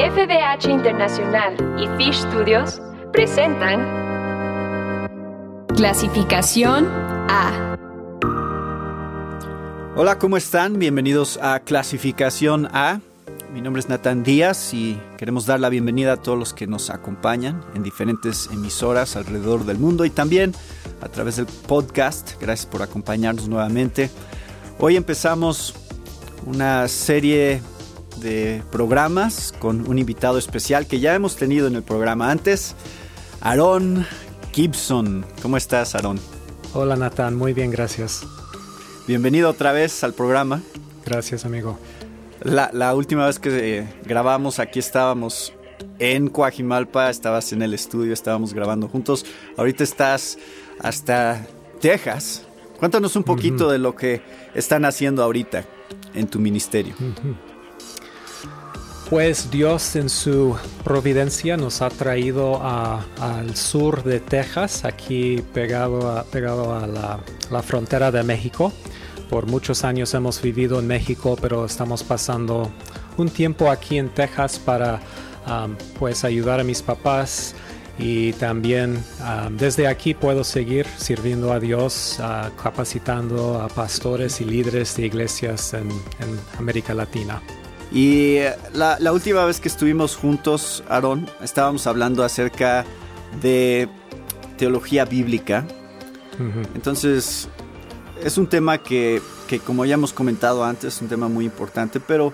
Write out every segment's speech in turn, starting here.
FBH Internacional y Fish Studios presentan Clasificación A. Hola, ¿cómo están? Bienvenidos a Clasificación A. Mi nombre es Natán Díaz y queremos dar la bienvenida a todos los que nos acompañan en diferentes emisoras alrededor del mundo y también a través del podcast. Gracias por acompañarnos nuevamente. Hoy empezamos una serie de programas con un invitado especial que ya hemos tenido en el programa antes, Aaron Gibson. ¿Cómo estás, Aaron? Hola, Nathan. Muy bien, gracias. Bienvenido otra vez al programa. Gracias, amigo. La, última vez que eh, grabamos aquí estábamos en Coajimalpa, estabas en el estudio, estábamos grabando juntos. Ahorita estás hasta Texas. Cuéntanos un poquito de lo que están haciendo ahorita en tu ministerio. Pues Dios en su providencia nos ha traído al sur de Texas, aquí pegado a, pegado a la, frontera de México. Por muchos años hemos vivido en México, pero estamos pasando un tiempo aquí en Texas para um, pues ayudar a mis papás y también um, desde aquí puedo seguir sirviendo a Dios, uh, capacitando a pastores y líderes de iglesias en América Latina. Y la, última vez que estuvimos juntos, Aaron, estábamos hablando acerca de teología bíblica. Entonces, es un tema que, que, como ya hemos comentado antes, es un tema muy importante, pero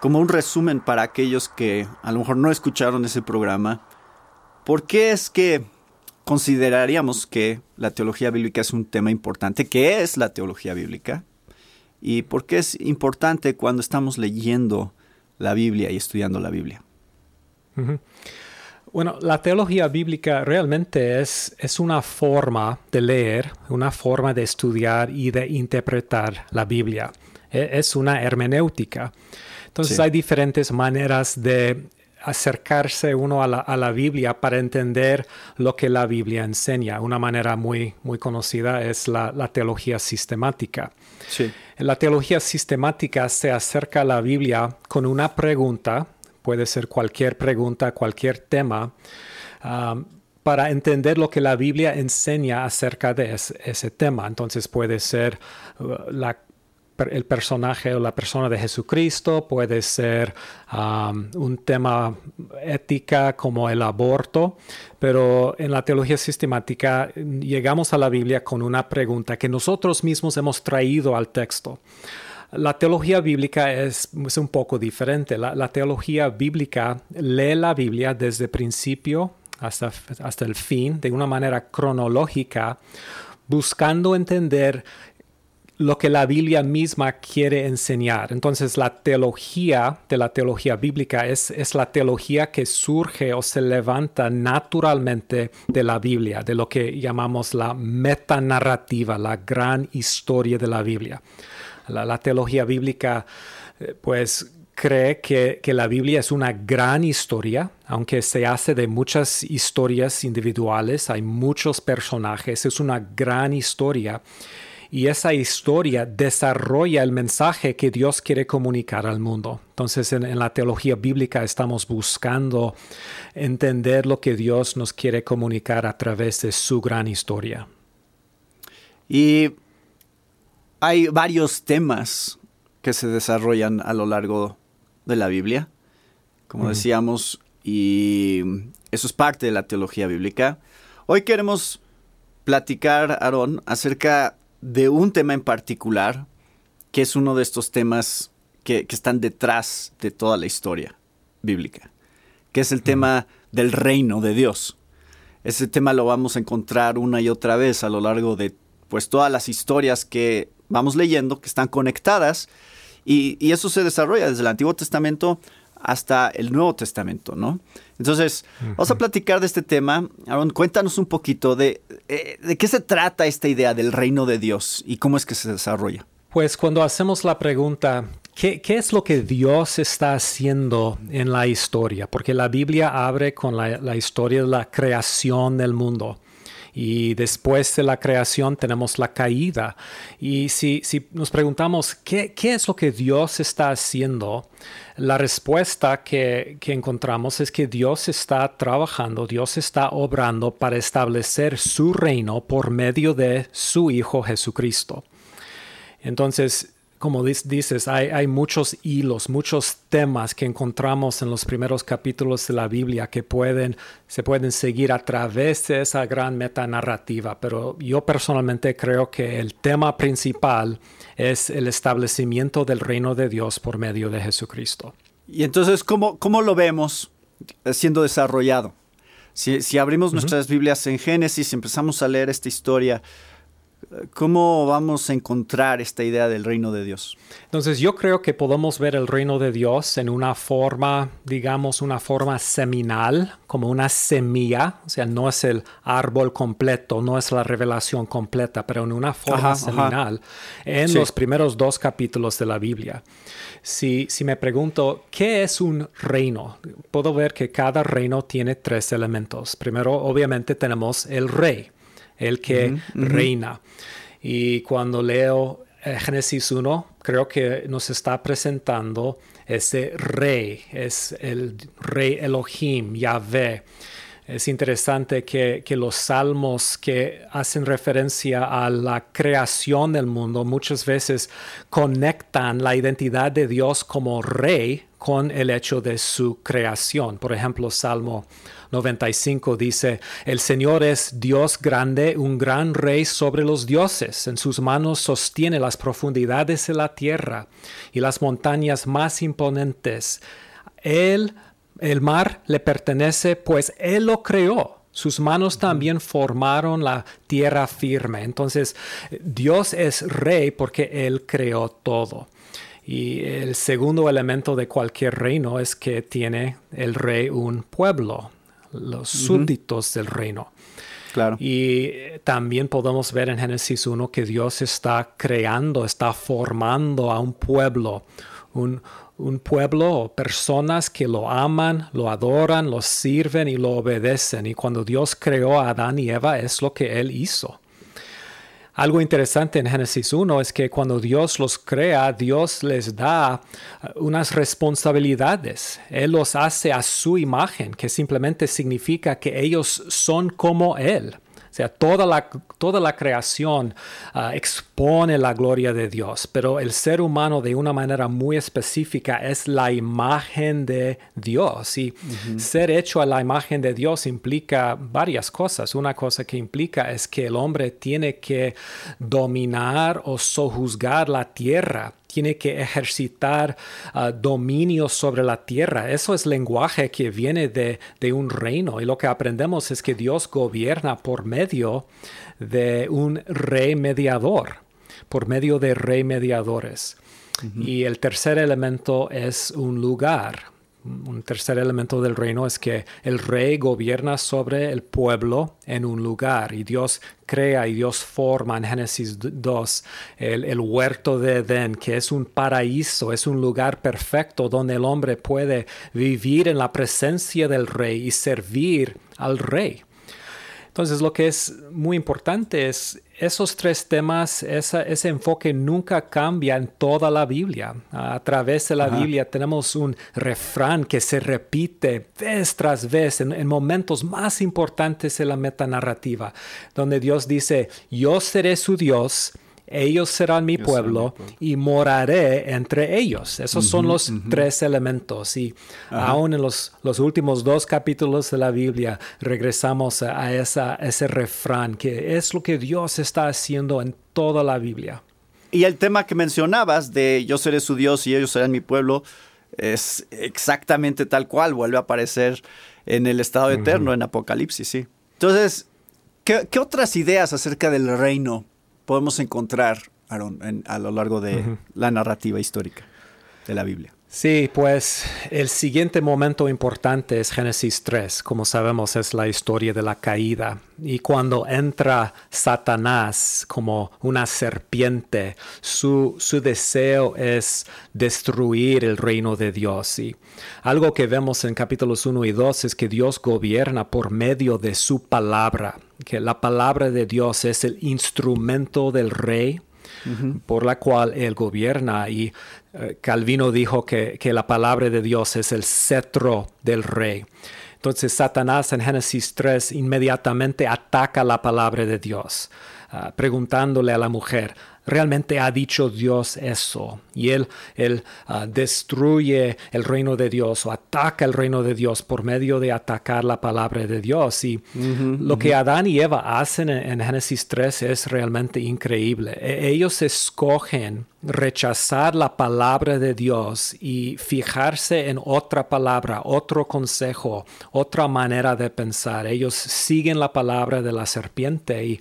como un resumen para aquellos que a lo mejor no escucharon ese programa, ¿por qué es que consideraríamos que la teología bíblica es un tema importante? ¿Qué es la teología bíblica? Y por qué es importante cuando estamos leyendo la Biblia y estudiando la Biblia. Bueno, la teología bíblica realmente es, es una forma de leer, una forma de estudiar y de interpretar la Biblia. E, es una hermenéutica. Entonces hay diferentes maneras de acercarse uno a la, Biblia para entender lo que la Biblia enseña. Una manera muy, muy conocida es la, la teología sistemática. Sí. La teología sistemática se acerca a la Biblia con una pregunta, puede ser cualquier pregunta, cualquier tema, um, para entender lo que la Biblia enseña acerca de ese, tema. Entonces puede ser uh, la el personaje o la persona de Jesucristo, puede ser un tema ética como el aborto, pero en la teología sistemática llegamos a la Biblia con una pregunta que nosotros mismos hemos traído al texto. La teología bíblica es, un poco diferente. La, teología bíblica lee la Biblia desde principio hasta, hasta el fin, de una manera cronológica, buscando entender lo que la Biblia misma quiere enseñar. Entonces la teología de la teología bíblica es, es, la teología que surge o se levanta naturalmente de la Biblia, de lo que llamamos la metanarrativa, la gran historia de la Biblia. La, teología bíblica eh, pues cree que, que, la Biblia es una gran historia, aunque se hace de muchas historias individuales, hay muchos personajes, es una gran historia y esa historia desarrolla el mensaje que Dios quiere comunicar al mundo. Entonces en, la teología bíblica estamos buscando entender lo que Dios nos quiere comunicar a través de su gran historia. Y hay varios temas que se desarrollan a lo largo de la Biblia, como decíamos, y eso es parte de la teología bíblica. Hoy queremos platicar, Aarón, acerca de un tema en particular, que es uno de estos temas que, están detrás de toda la historia bíblica, que es el tema del reino de Dios. Ese tema lo vamos a encontrar una y otra vez a lo largo de pues todas las historias que vamos leyendo, que están conectadas, y, y eso se desarrolla desde el Antiguo Testamento hasta el Nuevo Testamento, ¿no? Entonces, vamos a platicar de este tema. Aaron, cuéntanos un poquito de, eh, de qué se trata esta idea del reino de Dios y cómo es que se desarrolla. Pues cuando hacemos la pregunta, ¿qué, es lo que Dios está haciendo en la historia? Porque la Biblia abre con la, la historia de la creación del mundo. Y después de la creación tenemos la caída. Y si, si nos preguntamos ¿qué, qué, es lo que Dios está haciendo, la respuesta que, que encontramos es que Dios está trabajando, Dios está obrando para establecer su reino por medio de su Hijo Jesucristo. Entonces, como dices, hay, muchos hilos, muchos temas que encontramos en los primeros capítulos de la Biblia que pueden, se pueden seguir a través de esa gran metanarrativa, pero yo personalmente creo que el tema principal es el establecimiento del reino de Dios por medio de Jesucristo. Y entonces, ¿cómo, cómo lo vemos siendo desarrollado? Si, abrimos nuestras Biblias en Génesis y empezamos a leer esta historia, ¿Cómo vamos a encontrar esta idea del reino de Dios? Entonces yo creo que podemos ver el reino de Dios en una forma, digamos, una forma seminal, como una semilla, o sea, no es el árbol completo, no es la revelación completa, pero en una forma seminal en los primeros dos capítulos de la Biblia. Si, si me pregunto, ¿qué es un reino? Puedo ver que cada reino tiene tres elementos. Primero, obviamente, tenemos el rey el que reina. Y cuando leo eh, Génesis 1, creo que nos está presentando ese rey, es el rey Elohim, Yahvé. Es interesante que, que, los salmos que hacen referencia a la creación del mundo muchas veces conectan la identidad de Dios como rey con el hecho de su creación. Por ejemplo, Salmo 95 dice, El Señor es Dios grande, un gran rey sobre los dioses. En sus manos sostiene las profundidades de la tierra y las montañas más imponentes. Él, el mar le pertenece, pues Él lo creó. Sus manos también formaron la tierra firme. Entonces, Dios es rey porque Él creó todo. Y el segundo elemento de cualquier reino es que tiene el rey un pueblo, los súbditos del reino. Claro. Y también podemos ver en Génesis 1 que Dios está creando, está formando a un pueblo, un, un pueblo o personas que lo aman, lo adoran, lo sirven y lo obedecen. Y cuando Dios creó a Adán y Eva es lo que Él hizo. Algo interesante en Génesis 1 es que cuando Dios los crea, Dios les da uh, unas responsabilidades. Él los hace a su imagen, que simplemente significa que ellos son como Él. O sea, toda la, toda la creación ah, expone la gloria de Dios, pero el ser humano de una manera muy específica es la imagen de Dios. Y ser hecho a la imagen de Dios implica varias cosas. Una cosa que implica es que el hombre tiene que dominar o sojuzgar la tierra tiene que ejercitar ah, dominio sobre la tierra. Eso es lenguaje que viene de, un reino y lo que aprendemos es que Dios gobierna por medio de un rey mediador, por medio de rey mediadores. Y el tercer elemento es un lugar un tercer elemento del reino es que el rey gobierna sobre el pueblo en un lugar y Dios crea y Dios forma en Génesis 2 el, huerto de Edén, que es un paraíso, es un lugar perfecto donde el hombre puede vivir en la presencia del rey y servir al rey. Entonces lo que es muy importante es esos tres temas, ese enfoque nunca cambia en toda la Biblia. A través de la Biblia tenemos un refrán que se repite vez tras vez en, en, momentos más importantes de la metanarrativa, donde Dios dice, yo seré su Dios ellos serán mi pueblo y moraré entre ellos. Esos son los tres elementos. Y aún en los, los, últimos dos capítulos de la Biblia regresamos a, esa, ese refrán que es lo que Dios está haciendo en toda la Biblia. Y el tema que mencionabas de yo seré su Dios y ellos serán mi pueblo es exactamente tal cual, vuelve a aparecer en el estado eterno, en Apocalipsis, sí. Entonces, ¿qué, ¿qué, otras ideas acerca del reino podemos encontrar, Aaron, a lo largo de la narrativa histórica? de la Biblia. Sí, pues el siguiente momento importante es Génesis 3. Como sabemos, es la historia de la caída. Y cuando entra Satanás como una serpiente, su, su deseo es destruir el reino de Dios. Y algo que vemos en capítulos 1 y 2 es que Dios gobierna por medio de su palabra, que la palabra de Dios es el instrumento del rey por la cual él gobierna. Y eh, Calvino dijo que, que la palabra de Dios es el cetro del rey. Entonces Satanás en Génesis 3 inmediatamente ataca la palabra de Dios, ah, preguntándole a la mujer, realmente ha dicho Dios eso. Y él, él ah, destruye el reino de Dios o ataca el reino de Dios por medio de atacar la palabra de Dios. Y lo que Adán y Eva hacen en, Génesis 3 es realmente increíble. E, ellos escogen rechazar la palabra de Dios y fijarse en otra palabra, otro consejo, otra manera de pensar. Ellos siguen la palabra de la serpiente y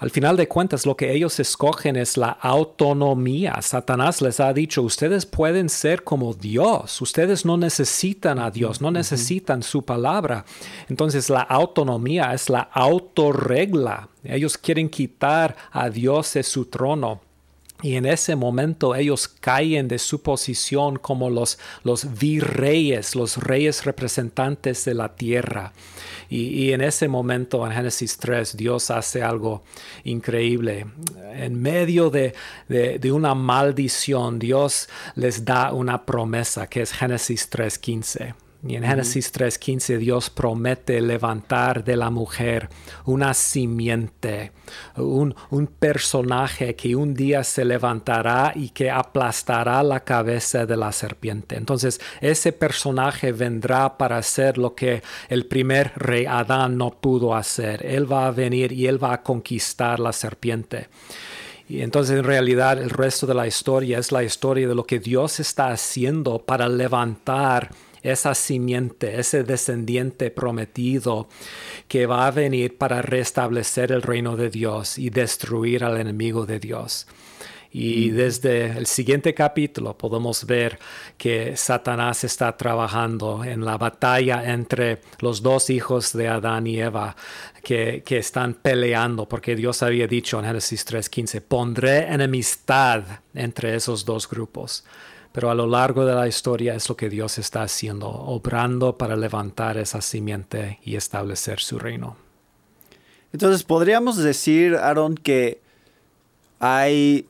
al final de cuentas, lo que ellos escogen es la autonomía. Satanás les ha dicho, ustedes pueden ser como Dios, ustedes no necesitan a Dios, no necesitan su palabra. Entonces la autonomía es la autorregla. Ellos quieren quitar a Dios de su trono. Y en ese momento ellos caen de su posición como los, los virreyes, los reyes representantes de la tierra. Y, en ese momento en Génesis 3 Dios hace algo increíble. En medio de, de, una maldición Dios les da una promesa que es Génesis 3.15. Y en Génesis 3:15 Dios promete levantar de la mujer una simiente, un, un, personaje que un día se levantará y que aplastará la cabeza de la serpiente. Entonces ese personaje vendrá para hacer lo que el primer rey Adán no pudo hacer. Él va a venir y él va a conquistar la serpiente. Y entonces en realidad el resto de la historia es la historia de lo que Dios está haciendo para levantar esa simiente, ese descendiente prometido que va a venir para restablecer el reino de Dios y destruir al enemigo de Dios. Y desde el siguiente capítulo podemos ver que Satanás está trabajando en la batalla entre los dos hijos de Adán y Eva que, que están peleando, porque Dios había dicho en Génesis 3:15, pondré enemistad entre esos dos grupos pero a lo largo de la historia es lo que Dios está haciendo, obrando para levantar esa simiente y establecer su reino. Entonces podríamos decir, Aaron, que hay,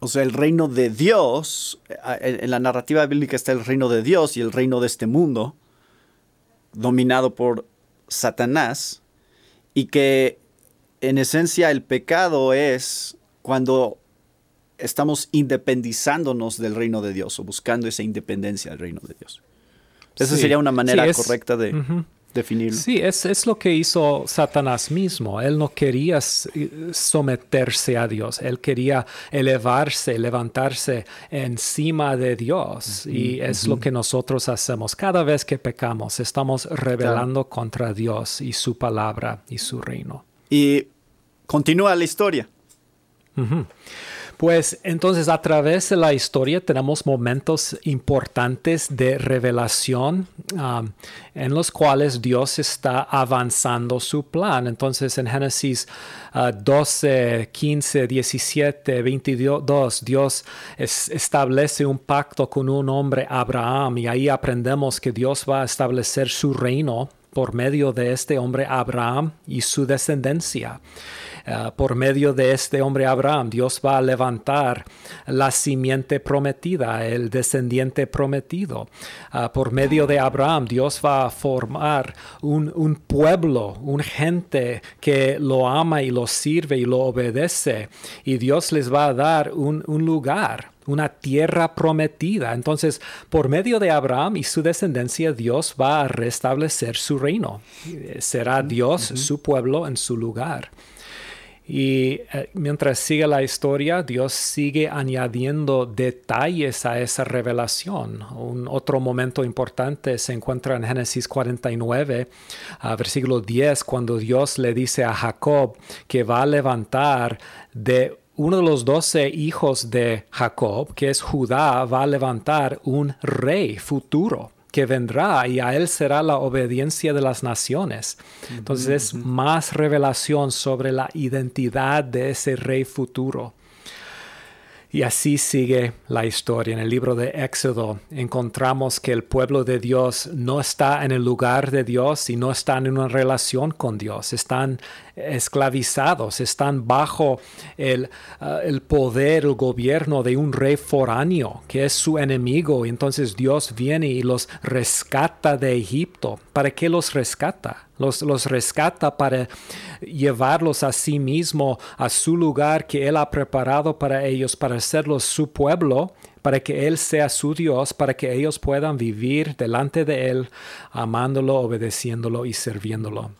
o sea, el reino de Dios, en la narrativa bíblica está el reino de Dios y el reino de este mundo, dominado por Satanás, y que en esencia el pecado es cuando estamos independizándonos del reino de Dios o buscando esa independencia del reino de Dios. Esa sería una manera correcta de definirlo. Sí, es, es, lo que hizo Satanás mismo. Él no quería someterse a Dios, él quería elevarse, levantarse encima de Dios. y es lo que nosotros hacemos. Cada vez que pecamos, estamos rebelando contra Dios y su palabra y su reino. Y continúa la historia. Pues entonces a través de la historia tenemos momentos importantes de revelación um, en los cuales Dios está avanzando su plan. Entonces en Génesis 12, 15, 17, 22, Dios establece un pacto con un hombre, Abraham, y ahí aprendemos que Dios va a establecer su reino por medio de este hombre Abraham y su descendencia. Eh, por medio de este hombre Abraham, Dios va a levantar la simiente prometida, el descendiente prometido. Eh, por medio de Abraham, Dios va a formar un, pueblo, un gente que lo ama y lo sirve y lo obedece. Y Dios les va a dar un, lugar una tierra prometida. Entonces, por medio de Abraham y su descendencia, Dios va a restablecer su reino. Será Dios su pueblo en su lugar. Y eh, mientras sigue la historia, Dios sigue añadiendo detalles a esa revelación. Un otro momento importante se encuentra en Génesis 49, versículo 10, cuando Dios le dice a Jacob que va a levantar de uno de los doce hijos de Jacob, que es Judá, va a levantar un rey futuro que vendrá y a él será la obediencia de las naciones. Entonces es más revelación sobre la identidad de ese rey futuro. Y así sigue la historia. En el libro de Éxodo encontramos que el pueblo de Dios no está en el lugar de Dios y no están en una relación con Dios. Están esclavizados, están bajo el, uh, el poder, el gobierno de un rey foráneo que es su enemigo. Entonces Dios viene y los rescata de Egipto. ¿Para qué los rescata? Los, los, rescata para llevarlos a sí mismo, a su lugar que Él ha preparado para ellos, para hacerlos su pueblo, para que Él sea su Dios, para que ellos puedan vivir delante de Él, amándolo, obedeciéndolo y sirviéndolo.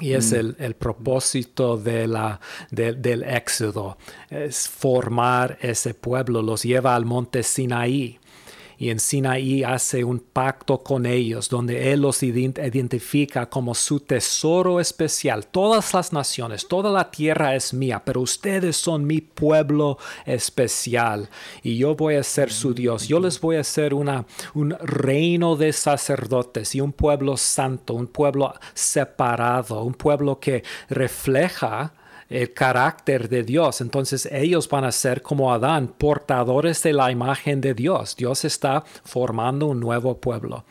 Y es el, el, propósito de la, de, del éxodo, es formar ese pueblo, los lleva al monte Sinaí y en Sinaí hace un pacto con ellos donde Él los identifica como su tesoro especial. Todas las naciones, toda la tierra es mía, pero ustedes son mi pueblo especial y yo voy a ser su Dios. Yo les voy a ser un reino de sacerdotes y un pueblo santo, un pueblo separado, un pueblo que refleja el carácter de Dios. Entonces ellos van a ser como Adán, portadores de la imagen de Dios. Dios está formando un nuevo pueblo.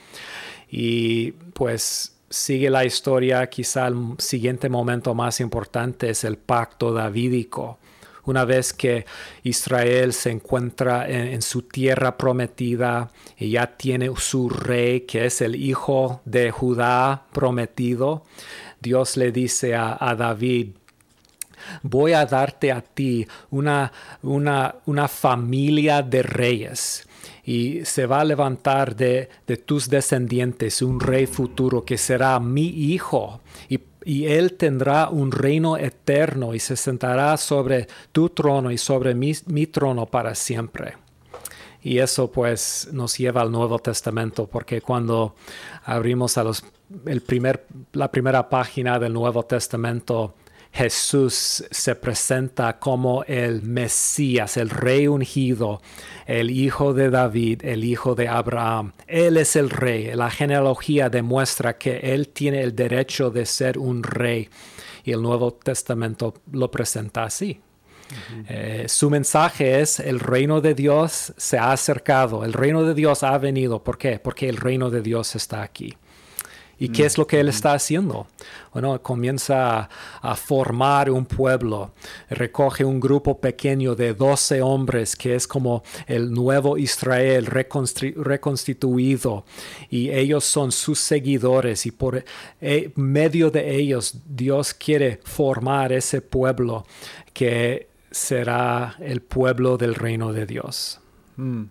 Y pues sigue la historia, quizá el siguiente momento más importante es el pacto davídico. Una vez que Israel se encuentra en, su tierra prometida y ya tiene su rey, que es el hijo de Judá prometido, Dios le dice a, a David, voy a darte a ti una, una, una familia de reyes y se va a levantar de, de, tus descendientes un rey futuro que será mi hijo y, y, él tendrá un reino eterno y se sentará sobre tu trono y sobre mi, mi trono para siempre. Y eso pues nos lleva al Nuevo Testamento porque cuando abrimos el primer, la primera página del Nuevo Testamento Jesús se presenta como el Mesías, el rey ungido, el hijo de David, el hijo de Abraham. Él es el rey. La genealogía demuestra que él tiene el derecho de ser un rey. Y el Nuevo Testamento lo presenta así. Eh, su mensaje es el reino de Dios se ha acercado, el reino de Dios ha venido. ¿Por qué? Porque el reino de Dios está aquí. ¿Y qué es lo que él está haciendo? Bueno, comienza a, formar un pueblo, recoge un grupo pequeño de 12 hombres que es como el nuevo Israel reconstituido y ellos son sus seguidores y por eh, medio de ellos Dios quiere formar ese pueblo que será el pueblo del reino de Dios. Mm.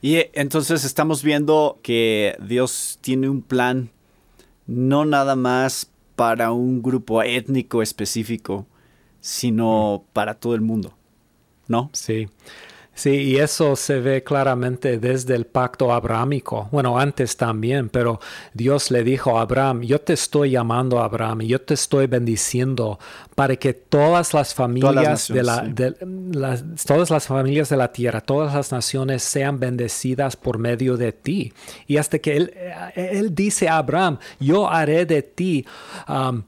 Y eh, entonces estamos viendo que Dios tiene un plan no nada más para un grupo étnico específico, sino para todo el mundo, ¿no? Sí. Sí, y eso se ve claramente desde el pacto abrámico. Bueno, antes también, pero Dios le dijo a Abraham, yo te estoy llamando a Abraham y yo te estoy bendiciendo para que todas las familias de la, todas las familias de la tierra, todas las naciones sean bendecidas por medio de ti. Y hasta que él, él dice a Abraham, yo haré de ti um,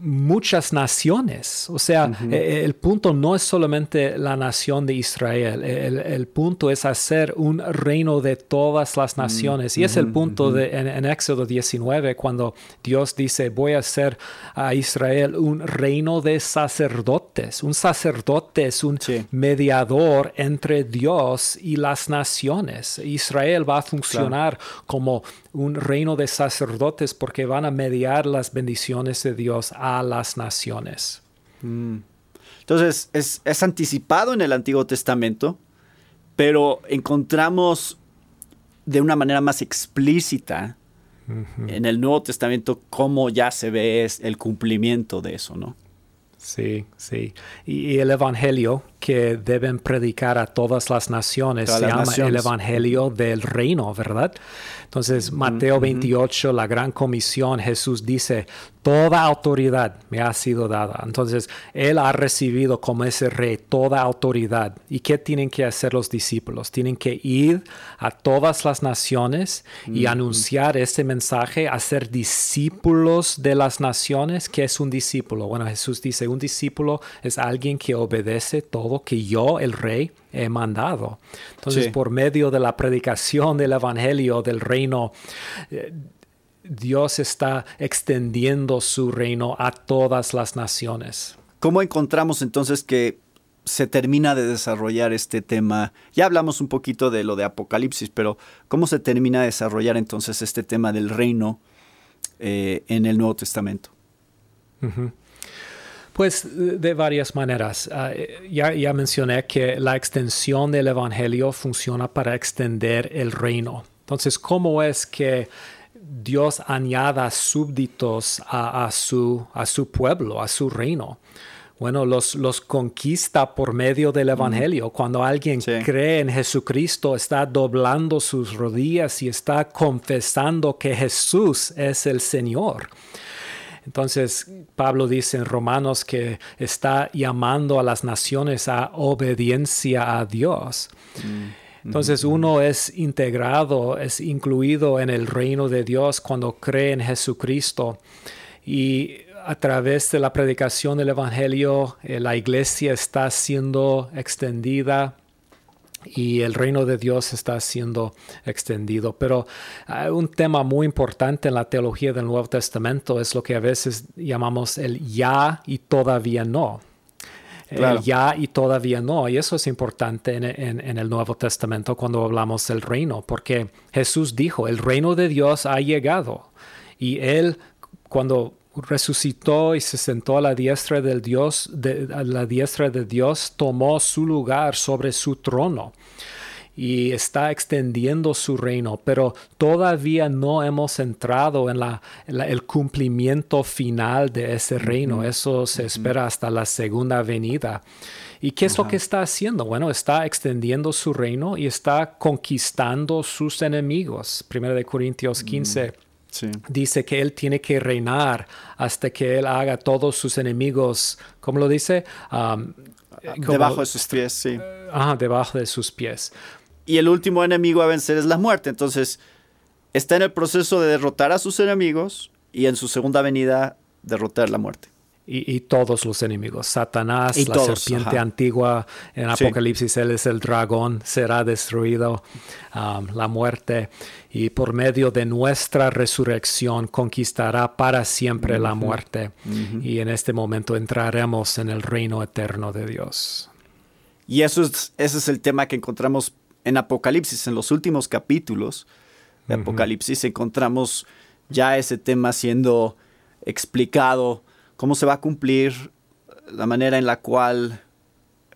muchas naciones. O sea, e, el punto no es solamente la nación de Israel, el, punto es hacer un reino de todas las naciones. Y es el punto de, en, Éxodo 19, cuando Dios dice, voy a hacer a Israel un reino de sacerdotes. Un sacerdote es un mediador entre Dios y las naciones. Israel va a funcionar como un reino de sacerdotes porque van a mediar las bendiciones de Dios a las naciones. Mm. Entonces, es, anticipado en el Antiguo Testamento, pero encontramos de una manera más explícita en el Nuevo Testamento cómo ya se ve el cumplimiento de eso, ¿no? Sí, sí. Y, el Evangelio que deben predicar a todas las naciones se llama el Evangelio del reino, ¿verdad? Entonces, Mateo 28, la gran comisión, Jesús dice, toda autoridad me ha sido dada. Entonces, Él ha recibido como ese rey toda autoridad. ¿Y qué tienen que hacer los discípulos? Tienen que ir a todas las naciones y anunciar ese mensaje, hacer discípulos de las naciones. ¿Qué es un discípulo? Bueno, Jesús dice, un discípulo es alguien que obedece todo que yo, el rey, he mandado. Entonces, por medio de la predicación del Evangelio, del reino, eh, Dios está extendiendo su reino a todas las naciones. ¿Cómo encontramos entonces que se termina de desarrollar este tema? Ya hablamos un poquito de lo de Apocalipsis, pero ¿cómo se termina de desarrollar entonces este tema del reino eh, en el Nuevo Testamento? Pues de varias maneras. Ah, ya, ya mencioné que la extensión del Evangelio funciona para extender el reino. Entonces, ¿cómo es que Dios añada súbditos a, su, a su pueblo, a su reino. Bueno, los, los conquista por medio del Evangelio. Cuando alguien cree en Jesucristo, está doblando sus rodillas y está confesando que Jesús es el Señor. Entonces, Pablo dice en Romanos que está llamando a las naciones a obediencia a Dios. Mm. Entonces uno es integrado, es incluido en el reino de Dios cuando cree en Jesucristo. Y a través de la predicación del Evangelio, eh, la iglesia está siendo extendida y el reino de Dios está siendo extendido. Pero hay un tema muy importante en la teología del Nuevo Testamento es lo que a veces llamamos el ya y todavía no. Eh, ya y todavía no. Y eso es importante en, el Nuevo Testamento cuando hablamos del reino, porque Jesús dijo, el reino de Dios ha llegado. Y él, cuando resucitó y se sentó a la diestra del Dios, de, a la diestra de Dios, tomó su lugar sobre su trono y está extendiendo su reino, pero todavía no hemos entrado en, la, el cumplimiento final de ese reino. Eso se espera hasta la segunda venida. ¿Y qué es lo que está haciendo? Bueno, está extendiendo su reino y está conquistando sus enemigos. Primero de Corintios 15. Dice que él tiene que reinar hasta que él haga todos sus enemigos, ¿cómo lo dice? Um, debajo de sus pies, sí. Ajá, debajo de sus pies y el último enemigo a vencer es la muerte. Entonces, está en el proceso de derrotar a sus enemigos y en su segunda venida derrotar la muerte. Y, todos los enemigos, Satanás, la serpiente antigua, en Apocalipsis él es el dragón, será destruido, um, la muerte, y por medio de nuestra resurrección conquistará para siempre la muerte, y en este momento entraremos en el reino eterno de Dios. Y eso es, ese es el tema que encontramos en Apocalipsis, en los últimos capítulos de Apocalipsis, encontramos ya ese tema siendo explicado, cómo se va a cumplir la manera en la cual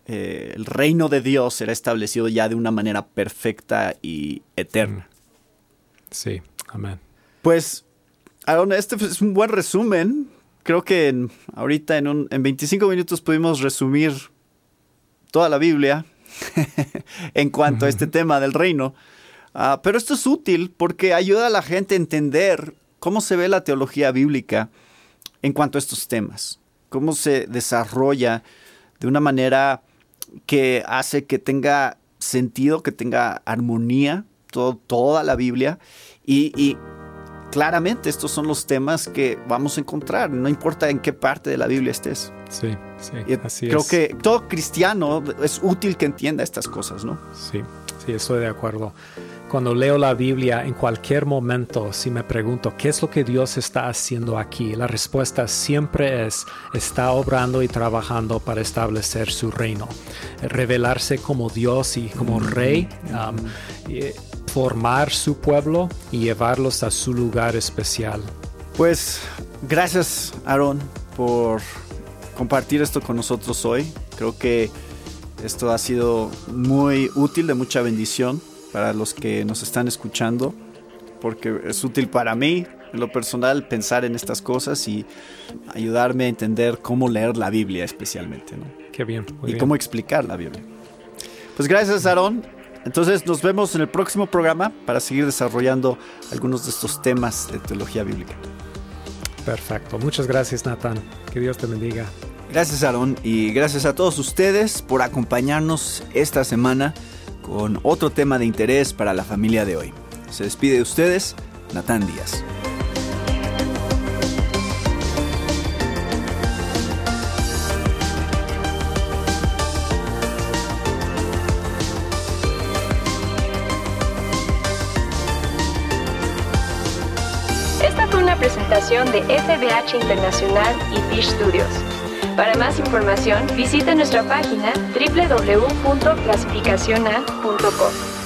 eh, el reino de Dios será establecido ya de una manera perfecta y eterna. Sí, amén. Pues, Aaron, este es un buen resumen. Creo que ahorita en, un, en 25 minutos pudimos resumir toda la Biblia en cuanto a este tema del reino. Ah, pero esto es útil porque ayuda a la gente a entender cómo se ve la teología bíblica en cuanto a estos temas, cómo se desarrolla de una manera que hace que tenga sentido, que tenga armonía toda la Biblia y claramente estos son los temas que vamos a encontrar, no importa en qué parte de la Biblia estés. Sí, sí, así Creo que todo cristiano es útil que entienda estas cosas, ¿no? Sí, sí, estoy de acuerdo. Cuando leo la Biblia, en cualquier momento, si me pregunto qué es lo que Dios está haciendo aquí, la respuesta siempre es, está obrando y trabajando para establecer su reino, revelarse como Dios y como rey. Um, formar su pueblo y llevarlos a su lugar especial. Pues gracias Aaron por compartir esto con nosotros hoy. Creo que esto ha sido muy útil, de mucha bendición para los que nos están escuchando, porque es útil para mí, en lo personal pensar en estas cosas y ayudarme a entender cómo leer la Biblia especialmente. ¿no? Qué bien. y cómo explicar la Biblia. Pues gracias, Aarón. Entonces nos vemos en el próximo programa para seguir desarrollando algunos de estos temas de teología bíblica. Perfecto. Muchas gracias, Nathan. Que Dios te bendiga. Gracias, Aarón. Y gracias a todos ustedes por acompañarnos esta semana con otro tema de interés para la familia de hoy. Se despide de ustedes, Natán Díaz. presentación de FBH Internacional y Fish Studios. Para más información, visita nuestra página www.clasificaciona.com.